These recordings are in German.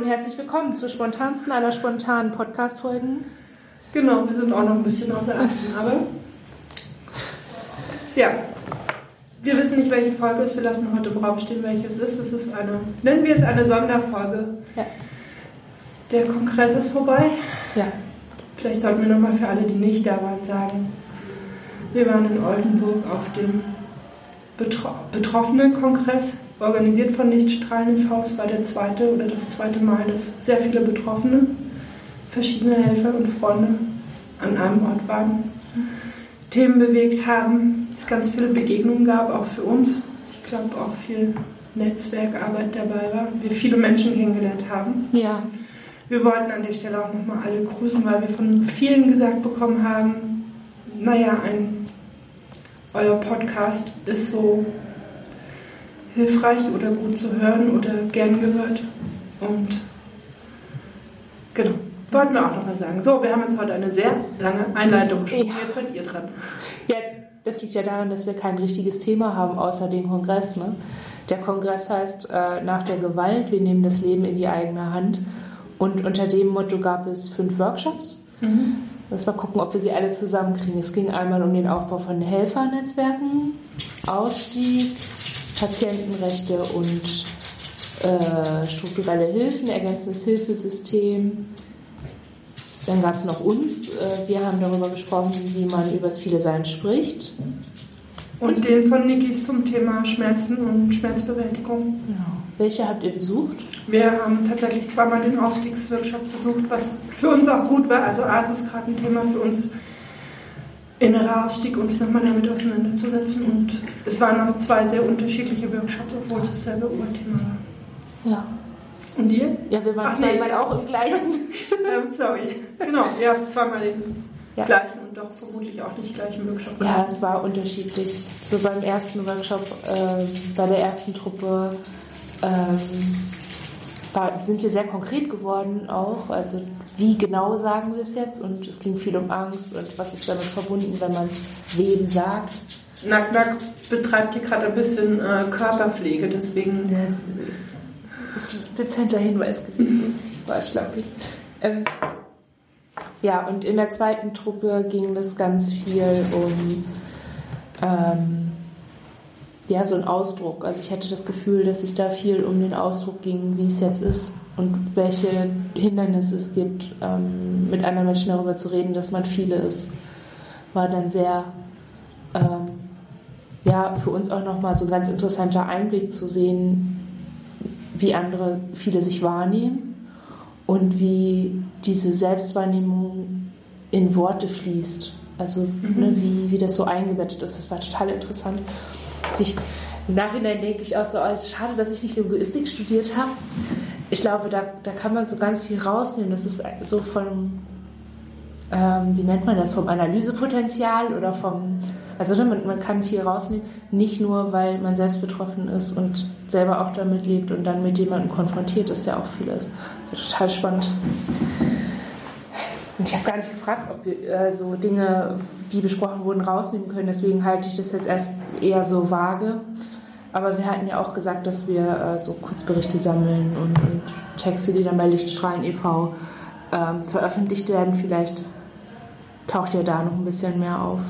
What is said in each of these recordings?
und herzlich willkommen zur spontansten aller spontanen Podcast-Folgen. Genau, wir sind auch noch ein bisschen außer Atem, aber ja, wir wissen nicht, welche Folge es ist. Wir lassen heute im Raum stehen, welche es ist. Es ist eine, nennen wir es eine Sonderfolge. Ja. Der Kongress ist vorbei. Ja. Vielleicht sollten wir nochmal für alle, die nicht da waren, sagen, wir waren in Oldenburg auf dem Betro Betroffenen-Kongress, organisiert von Lichtstrahlen e.V. Es war der zweite oder das zweite Mal, dass sehr viele Betroffene, verschiedene Helfer und Freunde an einem Ort waren, Themen bewegt haben, es ganz viele Begegnungen gab, auch für uns. Ich glaube auch viel Netzwerkarbeit dabei war, wir viele Menschen kennengelernt haben. Ja. Wir wollten an der Stelle auch nochmal alle grüßen, weil wir von vielen gesagt bekommen haben, naja, ein, euer Podcast ist so hilfreich oder gut zu hören oder gern gehört. Und genau, wollten wir auch nochmal sagen. So, wir haben jetzt heute eine sehr lange Einleitung schon. Ja. Jetzt seid ihr dran. Ja, das liegt ja daran, dass wir kein richtiges Thema haben außer den Kongress. Ne? Der Kongress heißt äh, Nach der Gewalt, wir nehmen das Leben in die eigene Hand. Und unter dem Motto gab es fünf Workshops. Mhm. Lass mal gucken, ob wir sie alle zusammenkriegen. Es ging einmal um den Aufbau von Helfernetzwerken, Ausstieg, Patientenrechte und äh, strukturelle Hilfen, ergänzendes Hilfesystem. Dann gab es noch uns. Äh, wir haben darüber gesprochen, wie man über das Viele Sein spricht. Und den von Nikis zum Thema Schmerzen und Schmerzbewältigung. Genau. Welche habt ihr besucht? Wir haben tatsächlich zweimal den Ausstiegsworkshop besucht, was für uns auch gut war. Also A, es ist gerade ein Thema für uns, innerer Ausstieg, uns nochmal damit auseinanderzusetzen. Und es waren noch zwei sehr unterschiedliche Workshops, obwohl es dasselbe Urthema war. Ja. Und ihr? Ja, wir waren Ach, nee. zweimal auch im gleichen. ähm, sorry. Genau, habt zweimal den Ja. gleichen und doch vermutlich auch nicht gleichen Workshop Ja, es war unterschiedlich. So beim ersten Workshop, ähm, bei der ersten Truppe, ähm, war, sind wir sehr konkret geworden auch. Also wie genau sagen wir es jetzt? Und es ging viel um Angst und was ist damit verbunden, wenn man wem sagt. Nack Nack betreibt hier gerade ein bisschen äh, Körperpflege, deswegen Das ist, ist ein dezenter Hinweis gewesen. Ich war schlappig. Ähm, ja, und in der zweiten Truppe ging es ganz viel um ähm, ja, so einen Ausdruck. Also ich hatte das Gefühl, dass es da viel um den Ausdruck ging, wie es jetzt ist und welche Hindernisse es gibt, ähm, mit anderen Menschen darüber zu reden, dass man viele ist. War dann sehr ähm, ja, für uns auch nochmal so ein ganz interessanter Einblick zu sehen, wie andere viele sich wahrnehmen und wie diese Selbstwahrnehmung in Worte fließt. Also ne, wie, wie das so eingebettet ist. Das war total interessant. Sich, Im Nachhinein denke ich auch so, oh, schade, dass ich nicht Linguistik studiert habe. Ich glaube, da, da kann man so ganz viel rausnehmen. Das ist so von, ähm, wie nennt man das, vom Analysepotenzial oder vom, also ne, man, man kann viel rausnehmen, nicht nur, weil man selbst betroffen ist und selber auch damit lebt und dann mit jemandem konfrontiert ist, der auch viel ist. Total spannend. Und ich habe gar nicht gefragt, ob wir äh, so Dinge, die besprochen wurden, rausnehmen können. Deswegen halte ich das jetzt erst eher so vage. Aber wir hatten ja auch gesagt, dass wir äh, so Kurzberichte sammeln und, und Texte, die dann bei Lichtstrahlen e.V. Ähm, veröffentlicht werden. Vielleicht taucht ja da noch ein bisschen mehr auf.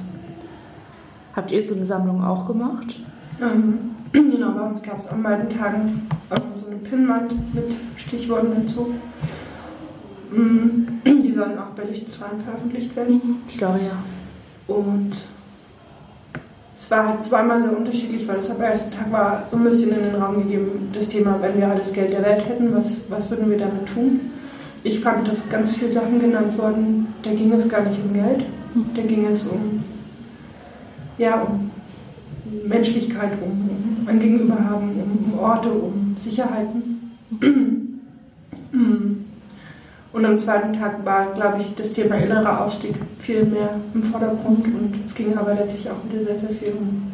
Habt ihr so eine Sammlung auch gemacht? Ähm, genau, bei uns gab es an beiden Tagen so eine Pinnwand mit Stichworten dazu. Mm, Die sollen auch bei Lichtstrahlen veröffentlicht werden. Ich glaube ja. Und es war halt zweimal sehr unterschiedlich, weil es am ersten Tag war so ein bisschen in den Raum gegeben, das Thema, wenn wir alles Geld der Welt hätten, was, was würden wir damit tun? Ich fand, dass ganz viele Sachen genannt wurden, da ging es gar nicht um Geld, da ging es um, ja, um Menschlichkeit, um, um ein Gegenüberhaben, um, um Orte, um Sicherheiten. Und am zweiten Tag war, glaube ich, das Thema innerer Ausstieg viel mehr im Vordergrund und es ging aber letztlich auch wieder sehr, sehr viel um,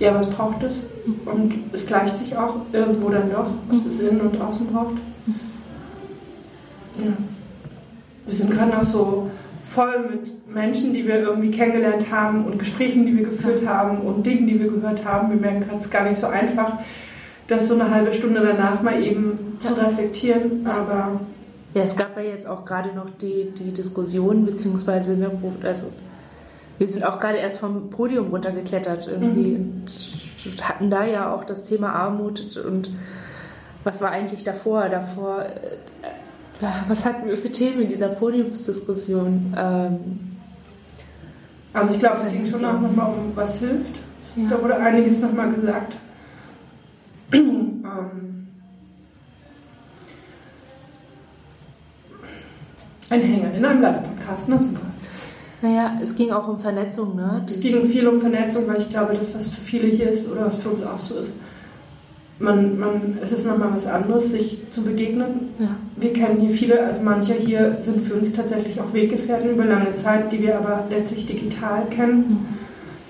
ja, was braucht es? Und es gleicht sich auch irgendwo dann doch, was es innen und außen braucht. Ja. Wir sind gerade noch so voll mit Menschen, die wir irgendwie kennengelernt haben und Gesprächen, die wir geführt haben und Dingen, die wir gehört haben. Wir merken gerade, es ist gar nicht so einfach, das so eine halbe Stunde danach mal eben zu reflektieren, aber ja, es gab ja jetzt auch gerade noch die, die Diskussion, beziehungsweise, ne, wo, also, wir sind auch gerade erst vom Podium runtergeklettert irgendwie mhm. und hatten da ja auch das Thema Armut und was war eigentlich davor? Davor, äh, was hatten wir für Themen in dieser Podiumsdiskussion? Ähm, also ich glaube, es ging schon auch nochmal um, was hilft. Ja. Da wurde einiges nochmal gesagt. Ein Hänger in einem Live-Podcast, na super. Naja, es ging auch um Vernetzung, ne? Es ging viel um Vernetzung, weil ich glaube, das, was für viele hier ist oder was für uns auch so ist, man, man, es ist nochmal was anderes, sich zu begegnen. Ja. Wir kennen hier viele, also manche hier sind für uns tatsächlich auch Weggefährten über lange Zeit, die wir aber letztlich digital kennen mhm.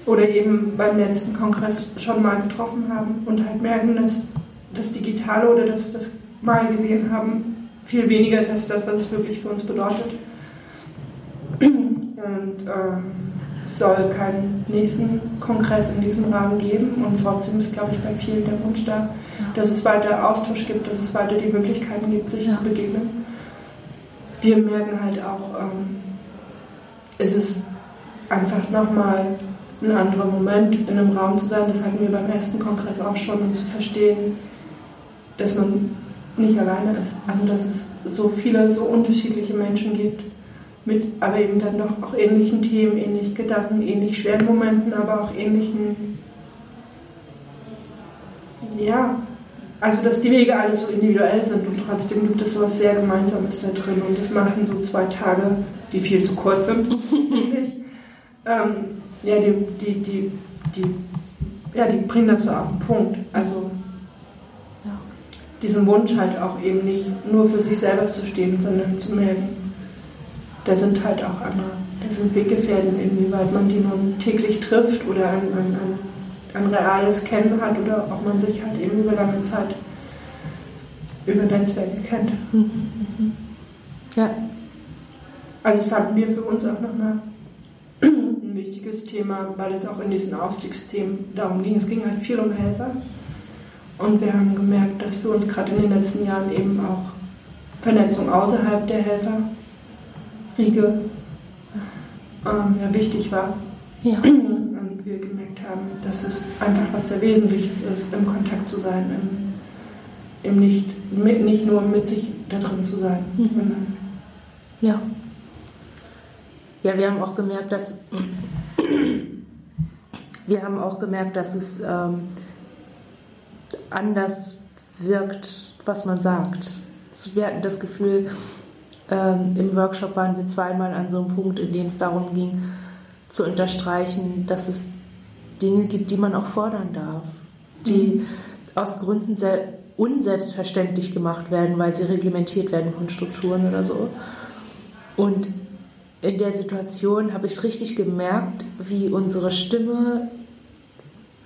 oder eben beim letzten Kongress schon mal getroffen haben und halt merken, dass das Digitale oder das, das Mal gesehen haben viel weniger ist als das, was es wirklich für uns bedeutet. Und ähm, es soll keinen nächsten Kongress in diesem Rahmen geben und trotzdem ist, glaube ich, bei vielen der Wunsch da, ja. dass es weiter Austausch gibt, dass es weiter die Möglichkeiten gibt, sich ja. zu begegnen. Wir merken halt auch, ähm, es ist einfach nochmal ein anderer Moment, in einem Raum zu sein. Das hatten wir beim ersten Kongress auch schon, um zu verstehen, dass man nicht alleine ist. Also dass es so viele, so unterschiedliche Menschen gibt mit aber eben dann doch auch ähnlichen Themen, ähnlichen Gedanken, ähnlich schweren Momenten, aber auch ähnlichen, ja, also dass die Wege alle so individuell sind und trotzdem gibt es so was sehr Gemeinsames da drin und das machen so zwei Tage, die viel zu kurz sind, ähm, ja, die, die, die, die, ja, die bringen das so auf den Punkt. Also diesen Wunsch halt auch eben nicht nur für sich selber zu stehen, sondern zu merken, da sind halt auch andere, da sind Weggefährten, inwieweit man die nun täglich trifft oder ein, ein, ein, ein reales Kennen hat oder ob man sich halt eben über lange Zeit über Netzwerke kennt. Mhm, mhm. Ja. Also es fanden wir für uns auch nochmal ein wichtiges Thema, weil es auch in diesen Ausstiegsthemen darum ging. Es ging halt viel um Helfer. Und wir haben gemerkt, dass für uns gerade in den letzten Jahren eben auch Vernetzung außerhalb der Helfer Riege ähm, ja, wichtig war. Ja. Und wir gemerkt haben, dass es einfach was sehr Wesentliches ist, im Kontakt zu sein, im, im nicht, mit, nicht nur mit sich da drin zu sein. Mhm. Ja. Ja, wir haben auch gemerkt, dass wir haben auch gemerkt, dass es ähm, anders wirkt, was man sagt. Wir hatten das Gefühl, ähm, Im Workshop waren wir zweimal an so einem Punkt, in dem es darum ging, zu unterstreichen, dass es Dinge gibt, die man auch fordern darf, die mhm. aus Gründen sehr unselbstverständlich gemacht werden, weil sie reglementiert werden von Strukturen oder so. Und in der Situation habe ich richtig gemerkt, wie unsere Stimme,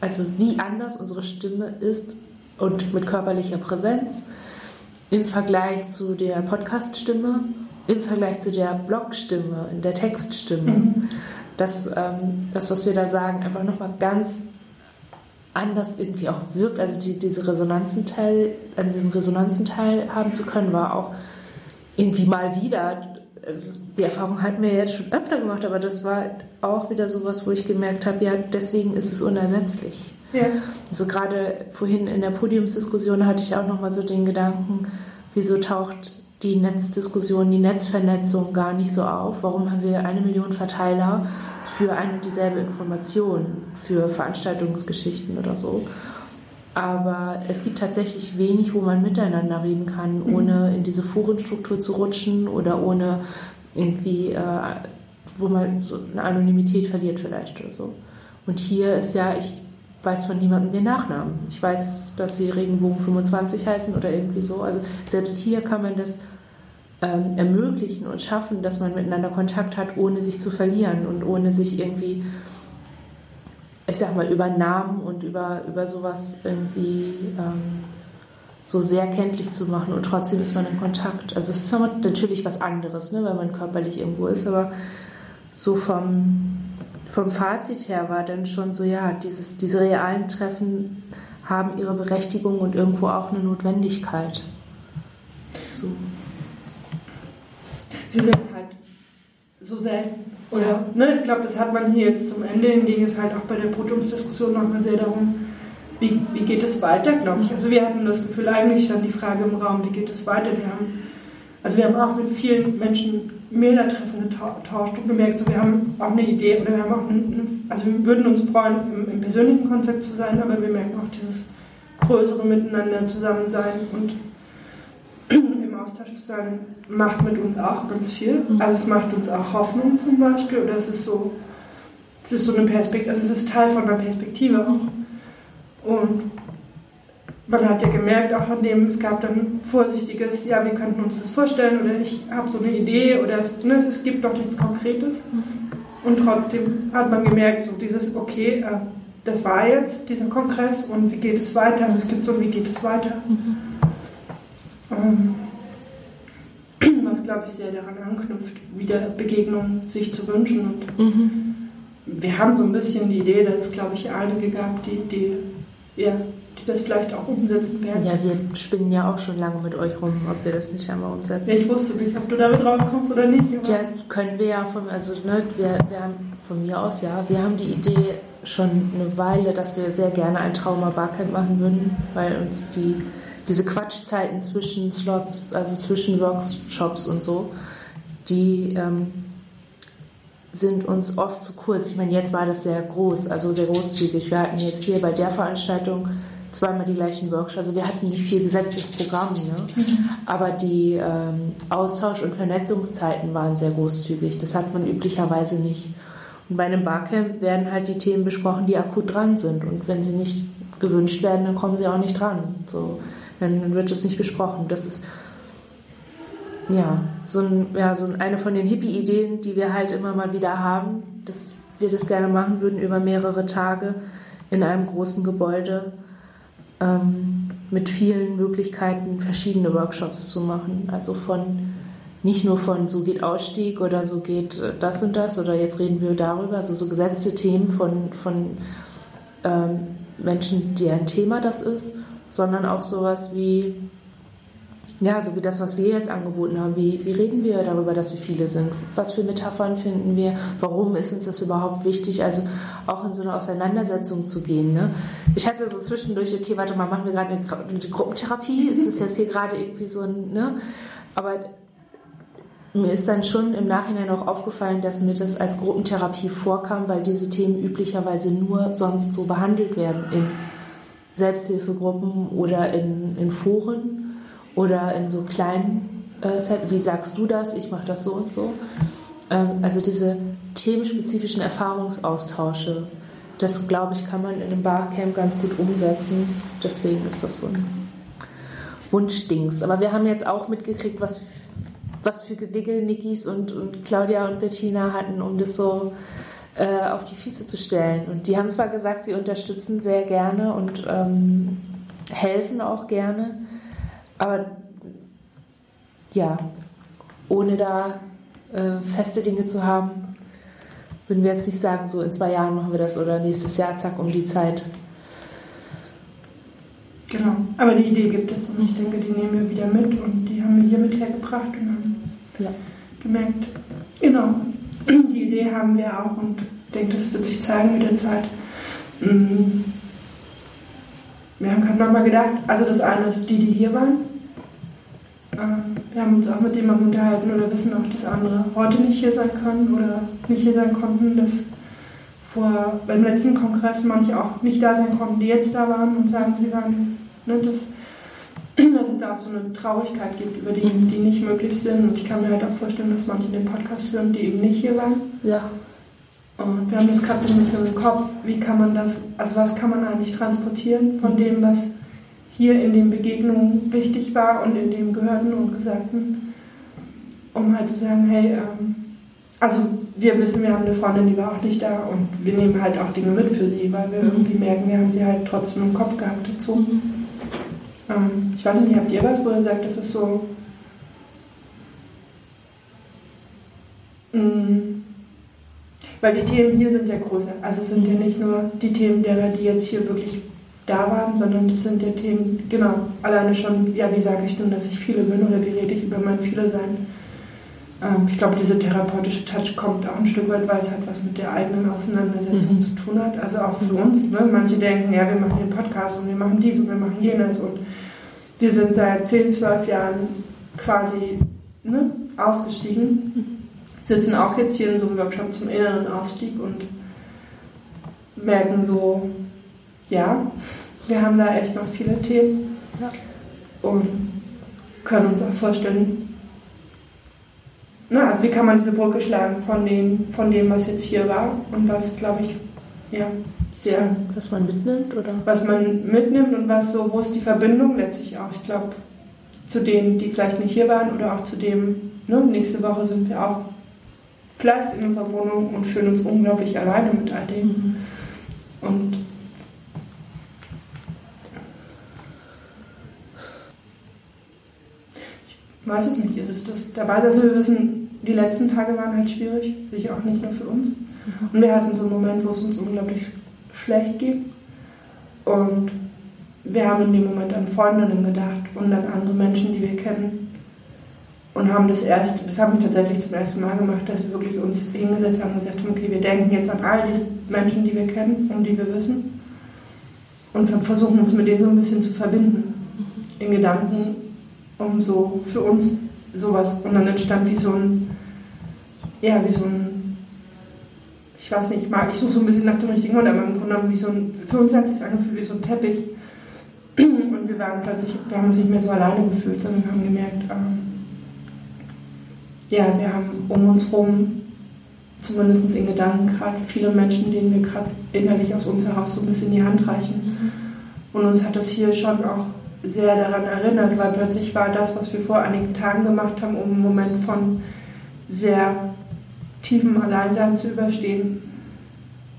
also wie anders unsere Stimme ist und mit körperlicher Präsenz im Vergleich zu der Podcast-Stimme, im Vergleich zu der Blog-Stimme, der Textstimme, mhm. dass ähm, das, was wir da sagen, einfach nochmal ganz anders irgendwie auch wirkt. Also die, diese Resonanzenteil, an diesen Resonanzenteil haben zu können, war auch irgendwie mal wieder. Also die Erfahrung hatten wir jetzt schon öfter gemacht, aber das war auch wieder sowas, wo ich gemerkt habe, ja, deswegen ist es unersetzlich. Ja. Also gerade vorhin in der Podiumsdiskussion hatte ich auch nochmal so den Gedanken, wieso taucht die Netzdiskussion, die Netzvernetzung gar nicht so auf? Warum haben wir eine Million Verteiler für eine und dieselbe Information, für Veranstaltungsgeschichten oder so? Aber es gibt tatsächlich wenig, wo man miteinander reden kann, ohne in diese Forenstruktur zu rutschen oder ohne irgendwie, äh, wo man so eine Anonymität verliert vielleicht oder so. Und hier ist ja, ich weiß von niemandem den Nachnamen. Ich weiß, dass sie Regenbogen 25 heißen oder irgendwie so. Also selbst hier kann man das ähm, ermöglichen und schaffen, dass man miteinander Kontakt hat, ohne sich zu verlieren und ohne sich irgendwie, ich sag mal, über Namen und über, über sowas irgendwie ähm, so sehr kenntlich zu machen und trotzdem ist man in Kontakt. Also es ist natürlich was anderes, ne, wenn man körperlich irgendwo ist, aber so vom vom Fazit her war dann schon so, ja, dieses, diese realen Treffen haben ihre Berechtigung und irgendwo auch eine Notwendigkeit. So. Sie sind halt so selten. Oder, ne, ich glaube, das hat man hier jetzt zum Ende hin, ging es halt auch bei der Podiumsdiskussion nochmal sehr darum, wie, wie geht es weiter, glaube ich. Also wir hatten das Gefühl, eigentlich stand die Frage im Raum, wie geht es weiter? Wir haben, also wir haben auch mit vielen Menschen Mailadressen getauscht und gemerkt, so wir haben auch eine Idee oder wir haben auch eine, also wir würden uns freuen, im, im persönlichen Konzept zu sein, aber wir merken auch dieses größere Miteinander zusammen sein und im Austausch zu sein, macht mit uns auch ganz viel. Mhm. Also es macht uns auch Hoffnung zum Beispiel oder es ist so, es ist so eine Perspektive, also es ist Teil von einer Perspektive auch. Und man hat ja gemerkt, auch an dem, es gab dann vorsichtiges, ja, wir könnten uns das vorstellen oder ich habe so eine Idee oder es, ne, es gibt noch nichts Konkretes. Mhm. Und trotzdem hat man gemerkt, so dieses, okay, äh, das war jetzt dieser Kongress und wie geht es weiter? Also es gibt so, wie geht es weiter? Mhm. Ähm, was, glaube ich, sehr daran anknüpft, wieder Begegnungen sich zu wünschen. Und mhm. wir haben so ein bisschen die Idee, dass es, glaube ich, einige gab, die, die ja, die das vielleicht auch umsetzen werden. Ja, wir spinnen ja auch schon lange mit euch rum, ob wir das nicht einmal umsetzen. Ja, ich wusste nicht, ob du damit rauskommst oder nicht. Ja, können wir ja von, also ne, wir, wir haben von mir aus, ja, wir haben die Idee schon eine Weile, dass wir sehr gerne ein Trauma-Barcamp machen würden, weil uns die, diese Quatschzeiten zwischen Slots, also zwischen Workshops und so, die ähm, sind uns oft zu kurz. Ich meine, jetzt war das sehr groß, also sehr großzügig. Wir hatten jetzt hier bei der Veranstaltung zweimal die gleichen Workshops. Also wir hatten nicht viel gesetztes Programm, ne? Mhm. aber die ähm, Austausch- und Vernetzungszeiten waren sehr großzügig. Das hat man üblicherweise nicht. Und bei einem Barcamp werden halt die Themen besprochen, die akut dran sind. Und wenn sie nicht gewünscht werden, dann kommen sie auch nicht dran. So, dann wird es nicht besprochen. Das ist ja, so, ein, ja, so eine von den Hippie-Ideen, die wir halt immer mal wieder haben, dass wir das gerne machen würden über mehrere Tage in einem großen Gebäude ähm, mit vielen Möglichkeiten, verschiedene Workshops zu machen. Also von nicht nur von so geht Ausstieg oder so geht das und das oder jetzt reden wir darüber, also so gesetzte Themen von, von ähm, Menschen, deren Thema das ist, sondern auch sowas wie ja, so wie das, was wir jetzt angeboten haben. Wie, wie reden wir darüber, dass wir viele sind? Was für Metaphern finden wir? Warum ist uns das überhaupt wichtig? Also auch in so eine Auseinandersetzung zu gehen. Ne? Ich hatte so zwischendurch, okay, warte mal, machen wir gerade eine, eine Gruppentherapie? Ist das jetzt hier gerade irgendwie so ein, ne? Aber mir ist dann schon im Nachhinein auch aufgefallen, dass mir das als Gruppentherapie vorkam, weil diese Themen üblicherweise nur sonst so behandelt werden in Selbsthilfegruppen oder in, in Foren oder in so kleinen äh, Set, wie sagst du das, ich mache das so und so. Ähm, also diese themenspezifischen Erfahrungsaustausche, das glaube ich, kann man in einem Barcamp ganz gut umsetzen. Deswegen ist das so ein Wunschdings. Aber wir haben jetzt auch mitgekriegt, was, was für Gewickel Nikis und, und Claudia und Bettina hatten, um das so äh, auf die Füße zu stellen. Und die haben zwar gesagt, sie unterstützen sehr gerne und ähm, helfen auch gerne. Aber ja, ohne da äh, feste Dinge zu haben, würden wir jetzt nicht sagen, so in zwei Jahren machen wir das oder nächstes Jahr, zack, um die Zeit. Genau, aber die Idee gibt es und ich denke, die nehmen wir wieder mit und die haben wir hier mit hergebracht und haben ja. gemerkt, genau, die Idee haben wir auch und ich denke, das wird sich zeigen mit der Zeit. Mm. Wir haben gerade nochmal gedacht, also das eine ist die, die hier waren, wir haben uns auch mit jemandem unterhalten oder wissen auch, dass andere heute nicht hier sein können oder nicht hier sein konnten, dass vor beim letzten Kongress manche auch nicht da sein konnten, die jetzt da waren und sagen, sie waren, ne, dass, dass es da auch so eine Traurigkeit gibt über Dinge, mhm. die nicht möglich sind. Und ich kann mir halt auch vorstellen, dass manche den Podcast hören, die eben nicht hier waren. Ja. Und wir haben das gerade so ein bisschen im Kopf, wie kann man das, also was kann man eigentlich transportieren von dem, was hier in den Begegnungen wichtig war und in dem Gehörten und Gesagten, um halt zu sagen, hey, ähm, also wir wissen, wir haben eine Freundin, die war auch nicht da und wir nehmen halt auch Dinge mit für sie, weil wir mhm. irgendwie merken, wir haben sie halt trotzdem im Kopf gehabt dazu. Mhm. Ähm, ich weiß nicht, habt ihr was, wo ihr sagt, das ist so... Mh, mm, weil die Themen hier sind ja größer. Also es sind ja nicht nur die Themen derer, die jetzt hier wirklich da waren, sondern das sind ja Themen, genau, alleine schon, ja, wie sage ich denn, dass ich viele bin oder wie rede ich über mein Viele sein. Ähm, ich glaube, diese therapeutische Touch kommt auch ein Stück weit, weil es halt was mit der eigenen Auseinandersetzung mhm. zu tun hat. Also auch für uns. Ne? Manche denken, ja, wir machen den Podcast und wir machen dies und wir machen jenes und wir sind seit 10, 12 Jahren quasi ne, ausgestiegen, mhm. sitzen auch jetzt hier in so einem Workshop zum inneren Ausstieg und merken so, ja, wir haben da echt noch viele Themen ja. und können uns auch vorstellen, na, also wie kann man diese Brücke schlagen von, den, von dem, was jetzt hier war und was, glaube ich, ja, sehr. So, was man mitnimmt, oder? Was man mitnimmt und was so, wo ist die Verbindung letztlich auch? Ich glaube, zu denen, die vielleicht nicht hier waren oder auch zu dem, ne, nächste Woche sind wir auch vielleicht in unserer Wohnung und fühlen uns unglaublich alleine mit all dem. Mhm. Und weiß es nicht, ist es das dabei? Also wir wissen, die letzten Tage waren halt schwierig, sicher auch nicht nur für uns. Mhm. Und wir hatten so einen Moment, wo es uns unglaublich schlecht ging. Und wir haben in dem Moment an Freundinnen gedacht und an andere Menschen, die wir kennen. Und haben das erst, das haben wir tatsächlich zum ersten Mal gemacht, dass wir wirklich uns hingesetzt haben und gesagt haben, okay, wir denken jetzt an all diese Menschen, die wir kennen und die wir wissen. Und versuchen uns mit denen so ein bisschen zu verbinden. In Gedanken, um so für uns sowas. Und dann entstand wie so ein, ja, wie so ein, ich weiß nicht, ich suche so ein bisschen nach dem richtigen Wort, aber im Grunde genommen wie so ein, für uns hat sich angefühlt wie so ein Teppich. Und wir waren plötzlich, wir haben uns nicht mehr so alleine gefühlt, sondern haben gemerkt, ähm, ja, wir haben um uns herum, zumindest in Gedanken gerade, viele Menschen, denen wir gerade innerlich aus uns heraus so ein bisschen die Hand reichen. Mhm. Und uns hat das hier schon auch sehr daran erinnert, weil plötzlich war das, was wir vor einigen Tagen gemacht haben, um einen Moment von sehr tiefem Alleinsein zu überstehen,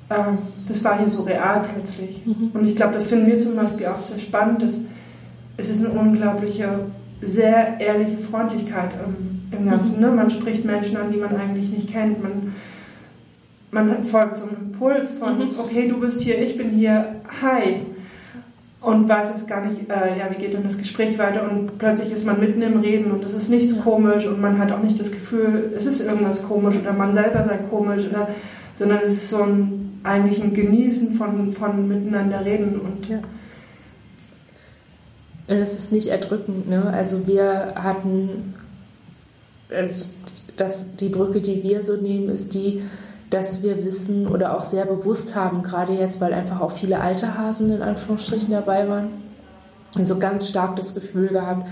ähm, das war hier so real plötzlich. Mhm. Und ich glaube, das finden wir zum Beispiel auch sehr spannend. Dass es ist eine unglaubliche, sehr ehrliche Freundlichkeit im, im Ganzen. Mhm. Ne? Man spricht Menschen an, die man eigentlich nicht kennt. Man, man folgt so einem Impuls von, mhm. okay, du bist hier, ich bin hier, hi und weiß es gar nicht, äh, ja, wie geht denn das Gespräch weiter und plötzlich ist man mitten im Reden und es ist nichts ja. komisch und man hat auch nicht das Gefühl, es ist irgendwas komisch oder man selber sei komisch, oder, sondern es ist so ein, eigentlich ein Genießen von, von miteinander reden und ja. Und es ist nicht erdrückend, ne? Also wir hatten, das, die Brücke, die wir so nehmen, ist die, dass wir wissen oder auch sehr bewusst haben, gerade jetzt, weil einfach auch viele alte Hasen in Anführungsstrichen dabei waren, so also ganz stark das Gefühl gehabt,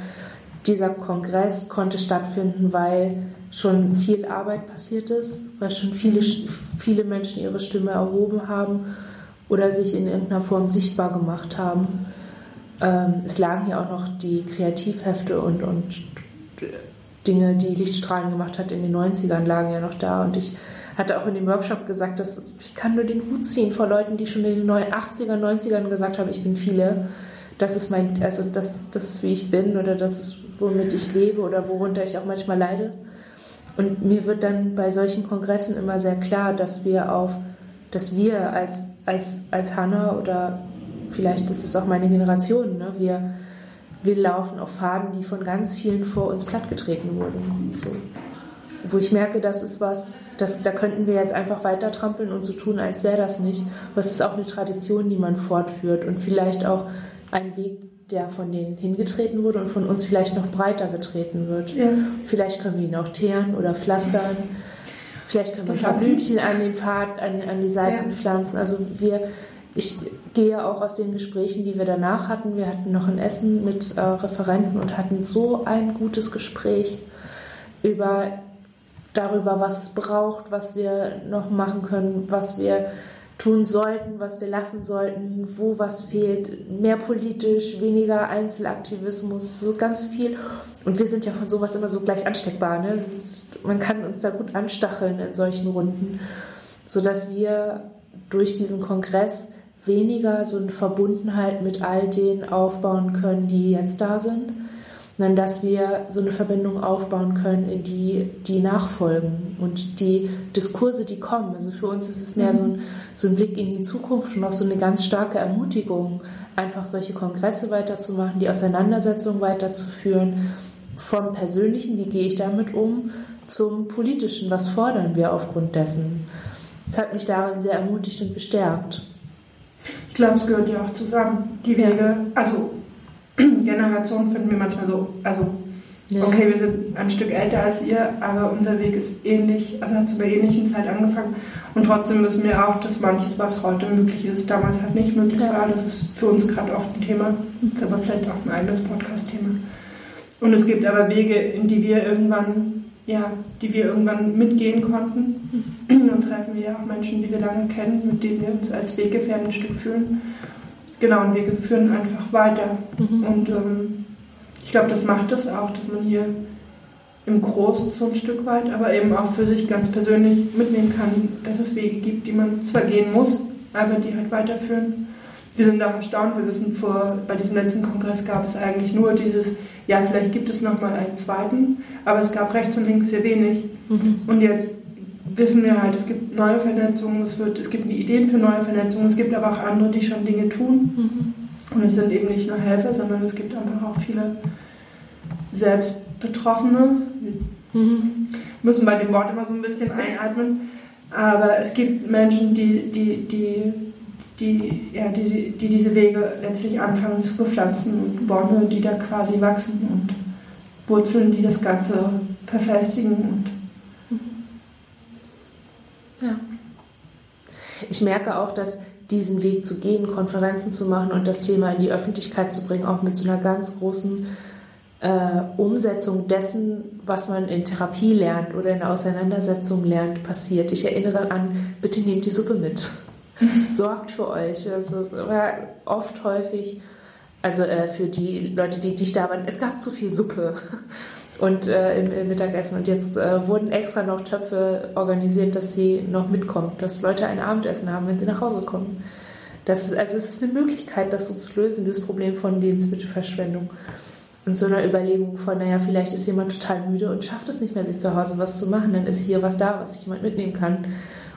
dieser Kongress konnte stattfinden, weil schon viel Arbeit passiert ist, weil schon viele, viele Menschen ihre Stimme erhoben haben oder sich in irgendeiner Form sichtbar gemacht haben. Ähm, es lagen hier auch noch die Kreativhefte und, und Dinge, die Lichtstrahlen gemacht hat in den 90ern, lagen ja noch da und ich hatte auch in dem Workshop gesagt, dass ich kann nur den Hut ziehen vor Leuten, die schon in den 80ern, 90ern gesagt haben, ich bin viele. Das ist mein, also das, das wie ich bin oder das womit ich lebe oder worunter ich auch manchmal leide. Und mir wird dann bei solchen Kongressen immer sehr klar, dass wir auf, dass wir als, als, als Hanna oder vielleicht ist es auch meine Generation, ne, wir, wir laufen auf Faden, die von ganz vielen vor uns plattgetreten wurden. So. Wo ich merke, das ist was, das, da könnten wir jetzt einfach weiter trampeln und so tun, als wäre das nicht. Aber es ist auch eine Tradition, die man fortführt und vielleicht auch ein Weg, der von denen hingetreten wurde und von uns vielleicht noch breiter getreten wird. Ja. Vielleicht können wir ihn auch teeren oder pflastern. Vielleicht können wir ein paar Blümchen an den Pfad, an, an die Seiten ja. pflanzen. Also wir, ich gehe auch aus den Gesprächen, die wir danach hatten. Wir hatten noch ein Essen mit äh, Referenten und hatten so ein gutes Gespräch über darüber, was es braucht, was wir noch machen können, was wir tun sollten, was wir lassen sollten, wo was fehlt, mehr politisch, weniger Einzelaktivismus, so ganz viel. Und wir sind ja von sowas immer so gleich ansteckbar. Ne? Ist, man kann uns da gut anstacheln in solchen Runden, sodass wir durch diesen Kongress weniger so eine Verbundenheit mit all denen aufbauen können, die jetzt da sind, sondern dass wir so eine Verbindung aufbauen können, in die die nachfolgen und die Diskurse, die kommen. Also für uns ist es mehr so ein, so ein Blick in die Zukunft und auch so eine ganz starke Ermutigung, einfach solche Kongresse weiterzumachen, die Auseinandersetzungen weiterzuführen, vom Persönlichen, wie gehe ich damit um, zum Politischen, was fordern wir aufgrund dessen. Das hat mich darin sehr ermutigt und bestärkt. Ich glaube, es gehört ja auch zusammen. Die Wege, ja. also Generationen finden wir manchmal so, also ja. okay, wir sind ein Stück älter als ihr, aber unser Weg ist ähnlich, also hat zu einer ähnlichen Zeit angefangen. Und trotzdem wissen wir auch, dass manches, was heute möglich ist, damals halt nicht möglich ja. war. Das ist für uns gerade oft ein Thema. Ist aber vielleicht auch ein eigenes Podcast-Thema. Und es gibt aber Wege, in die wir irgendwann, ja, die wir irgendwann mitgehen konnten. Mhm. Und treffen wir ja auch Menschen, die wir lange kennen, mit denen wir uns als Weggefährten ein Stück fühlen. Genau, und wir führen einfach weiter. Mhm. Und ähm, ich glaube, das macht es auch, dass man hier im Großen so ein Stück weit, aber eben auch für sich ganz persönlich mitnehmen kann, dass es Wege gibt, die man zwar gehen muss, aber die halt weiterführen. Wir sind auch erstaunt, wir wissen, vor, bei diesem letzten Kongress gab es eigentlich nur dieses, ja, vielleicht gibt es nochmal einen zweiten, aber es gab rechts und links sehr wenig. Mhm. Und jetzt wissen wir halt, es gibt neue Vernetzungen, es, wird, es gibt Ideen für neue Vernetzungen, es gibt aber auch andere, die schon Dinge tun. Mhm. Und es sind eben nicht nur Helfer, sondern es gibt einfach auch viele Selbstbetroffene. Mhm. Müssen bei dem Wort immer so ein bisschen einatmen. Aber es gibt Menschen, die, die, die, die, ja, die, die diese Wege letztlich anfangen zu bepflanzen und Bäume, die da quasi wachsen und Wurzeln, die das Ganze verfestigen und ja. Ich merke auch, dass diesen Weg zu gehen, Konferenzen zu machen und das Thema in die Öffentlichkeit zu bringen, auch mit so einer ganz großen äh, Umsetzung dessen, was man in Therapie lernt oder in der Auseinandersetzung lernt, passiert. Ich erinnere an, bitte nehmt die Suppe mit. Sorgt für euch. Also oft häufig, also äh, für die Leute, die nicht da waren, es gab zu viel Suppe und äh, im, im, Mittagessen. Und jetzt äh, wurden extra noch Töpfe organisiert, dass sie noch mitkommt, dass Leute ein Abendessen haben, wenn sie nach Hause kommen. Das ist, also es ist eine Möglichkeit, das so zu lösen, das Problem von Lebensmittelverschwendung. Und so einer Überlegung von, naja, vielleicht ist jemand total müde und schafft es nicht mehr, sich zu Hause was zu machen, dann ist hier was da, was jemand mitnehmen kann.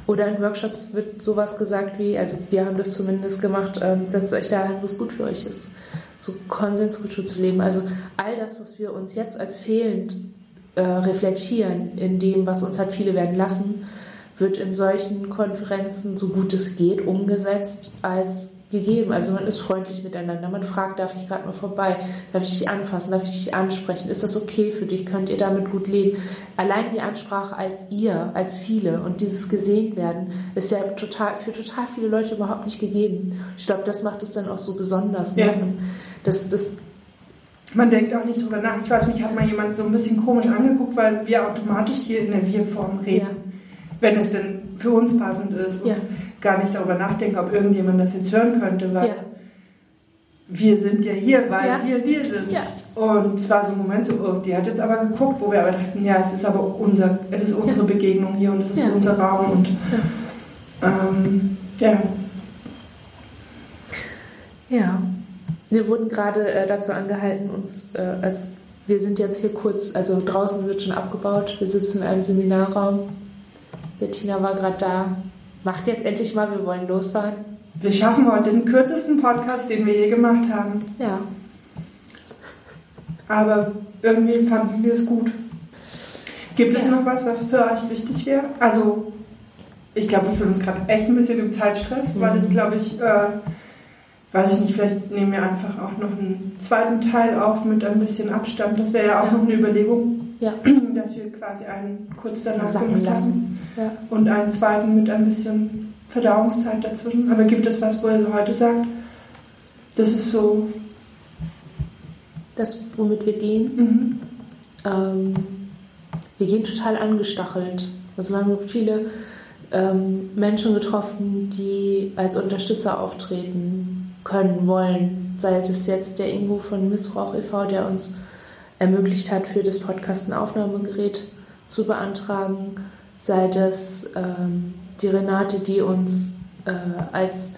Oder in Workshops wird sowas gesagt wie, also wir haben das zumindest gemacht, ähm, setzt euch dahin, wo es gut für euch ist so Konsenskultur zu leben. Also all das, was wir uns jetzt als fehlend äh, reflektieren, in dem, was uns hat viele werden lassen, wird in solchen Konferenzen, so gut es geht, umgesetzt als gegeben. Also man ist freundlich miteinander. Man fragt, darf ich gerade mal vorbei? Darf ich dich anfassen? Darf ich dich ansprechen? Ist das okay für dich? Könnt ihr damit gut leben? Allein die Ansprache als ihr, als viele und dieses gesehen werden, ist ja total, für total viele Leute überhaupt nicht gegeben. Ich glaube, das macht es dann auch so besonders. Ne? Ja. Das, das man denkt auch nicht drüber nach. Ich weiß, mich hat mal jemand so ein bisschen komisch angeguckt, weil wir automatisch hier in der Wir-Form reden. Ja. Wenn es denn für uns passend ist. Ja gar nicht darüber nachdenken, ob irgendjemand das jetzt hören könnte, weil ja. wir sind ja hier, weil ja. wir wir sind. Ja. Und es war so ein Moment so, oh, die hat jetzt aber geguckt, wo wir aber dachten, ja, es ist aber unser, es ist unsere Begegnung hier und es ist unser Raum und ähm, ja. Ja. Wir wurden gerade äh, dazu angehalten, uns, äh, also wir sind jetzt hier kurz, also draußen wird schon abgebaut, wir sitzen in einem Seminarraum. Bettina war gerade da, Macht jetzt endlich mal, wir wollen losfahren. Wir schaffen heute den kürzesten Podcast, den wir je gemacht haben. Ja. Aber irgendwie fanden wir es gut. Gibt es ja. noch was, was für euch wichtig wäre? Also, ich glaube, wir fühlen uns gerade echt ein bisschen im Zeitstress, mhm. weil es, glaube ich, äh, weiß ich nicht, vielleicht nehmen wir einfach auch noch einen zweiten Teil auf mit ein bisschen Abstand. Das wäre ja auch ja. noch eine Überlegung ja. dass wir quasi einen kurz danach gemacht haben ja. und einen zweiten mit ein bisschen Verdauungszeit dazwischen. Aber gibt es was, wo ihr so heute sagt, das ist so... Das, womit wir gehen? Mhm. Ähm, wir gehen total angestachelt. Also wir haben viele ähm, Menschen getroffen, die als Unterstützer auftreten können, wollen. Sei es jetzt der Ingo von Missbrauch e.V., der uns ermöglicht hat, für das Podcast ein Aufnahmegerät zu beantragen, sei das ähm, die Renate, die uns äh, als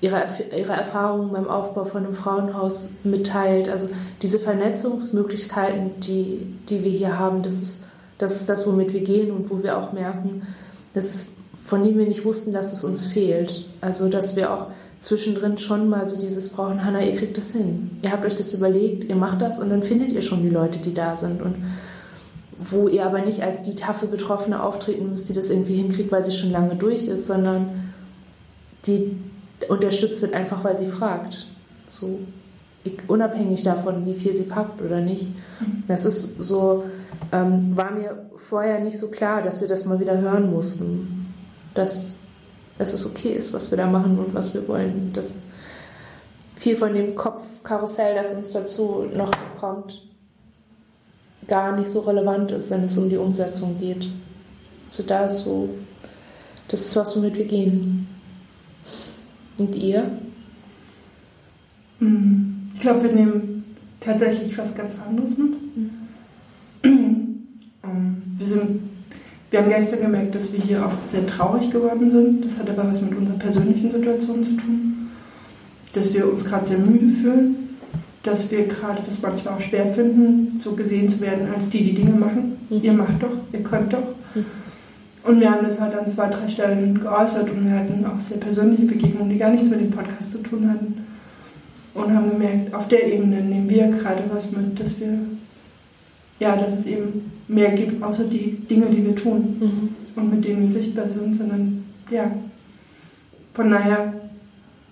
ihre, ihre Erfahrungen beim Aufbau von einem Frauenhaus mitteilt. Also diese Vernetzungsmöglichkeiten, die, die wir hier haben, das ist, das ist das, womit wir gehen und wo wir auch merken, das ist, von dem wir nicht wussten, dass es uns fehlt. Also dass wir auch zwischendrin schon mal so dieses brauchen, Hanna, ihr kriegt das hin. Ihr habt euch das überlegt, ihr macht das und dann findet ihr schon die Leute, die da sind. Und wo ihr aber nicht als die taffe Betroffene auftreten müsst, die das irgendwie hinkriegt, weil sie schon lange durch ist, sondern die unterstützt wird einfach, weil sie fragt. So unabhängig davon, wie viel sie packt oder nicht. Mhm. Das ist so, ähm, war mir vorher nicht so klar, dass wir das mal wieder hören mussten. Dass, dass es okay ist, was wir da machen und was wir wollen. Dass viel von dem Kopfkarussell, das uns dazu noch kommt, gar nicht so relevant ist, wenn es um die Umsetzung geht. So da ist so, das ist was, womit wir gehen. Und ihr? Hm, ich glaube, wir nehmen tatsächlich was ganz anderes mit. Mhm. Wir, sind, wir haben gestern gemerkt, dass wir hier auch sehr traurig geworden sind. Das hat aber was mit unserer persönlichen Situation zu tun. Dass wir uns gerade sehr müde fühlen. Dass wir gerade das manchmal auch schwer finden, so gesehen zu werden als die, die Dinge machen. Mhm. Ihr macht doch, ihr könnt doch. Mhm. Und wir haben das halt an zwei, drei Stellen geäußert und wir hatten auch sehr persönliche Begegnungen, die gar nichts mit dem Podcast zu tun hatten. Und haben gemerkt, auf der Ebene nehmen wir gerade was mit, dass wir, ja, dass es eben mehr gibt, außer die Dinge, die wir tun mhm. und mit denen wir sichtbar sind, sondern ja, von daher,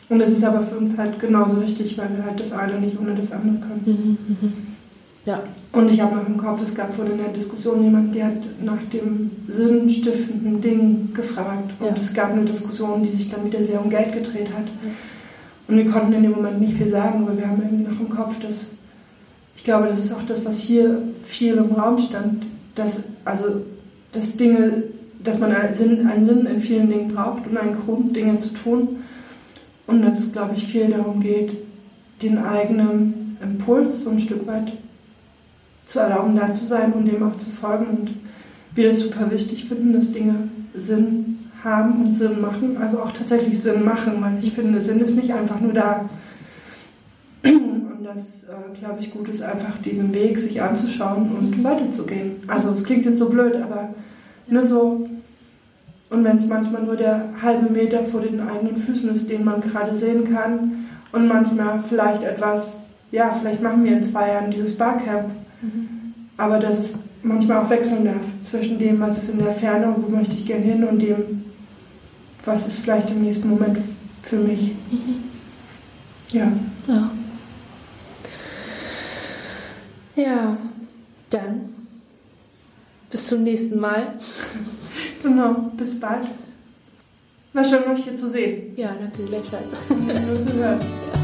und das ist aber für uns halt genauso wichtig, weil wir halt das eine nicht ohne das andere können. Mhm. mhm. Ja. Und ich habe noch im Kopf, es gab vorhin in der Diskussion jemanden, der hat nach dem sinnstiftenden Ding gefragt. Und ja. es gab eine Diskussion, die sich dann wieder sehr um Geld gedreht hat. Und wir konnten in dem Moment nicht viel sagen, aber wir haben irgendwie noch im Kopf, dass ich glaube, das ist auch das, was hier viel im Raum stand, dass also dass Dinge, dass man einen Sinn, einen Sinn in vielen Dingen braucht und einen Grund, Dinge zu tun. Und dass es, glaube ich, viel darum geht, den eigenen Impuls so ein Stück weit zu erlauben, da zu sein und dem auch zu folgen. Und wir das super wichtig finden, dass Dinge Sinn haben und Sinn machen, also auch tatsächlich Sinn machen, weil ich finde, Sinn ist nicht einfach nur da. Das, äh, glaube ich, gut ist, einfach diesen Weg sich anzuschauen und mhm. weiterzugehen. Also es klingt jetzt so blöd, aber nur so. Und wenn es manchmal nur der halbe Meter vor den eigenen Füßen ist, den man gerade sehen kann, und manchmal vielleicht etwas, ja, vielleicht machen wir in zwei Jahren dieses Barcamp aber dass es manchmal auch wechseln darf zwischen dem, was ist in der Ferne und wo möchte ich gerne hin und dem, was ist vielleicht im nächsten Moment für mich. Mhm. Ja. Ja. Ja, dann bis zum nächsten Mal. Genau, bis bald. War schön, euch hier zu sehen. Ja, danke, gleichfalls. Nur zu hören. Ja.